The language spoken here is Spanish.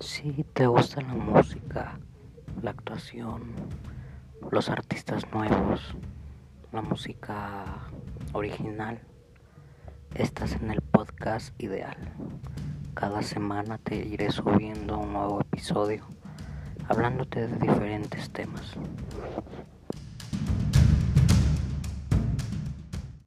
Si te gusta la música, la actuación, los artistas nuevos, la música original, estás en el podcast ideal. Cada semana te iré subiendo un nuevo episodio hablándote de diferentes temas.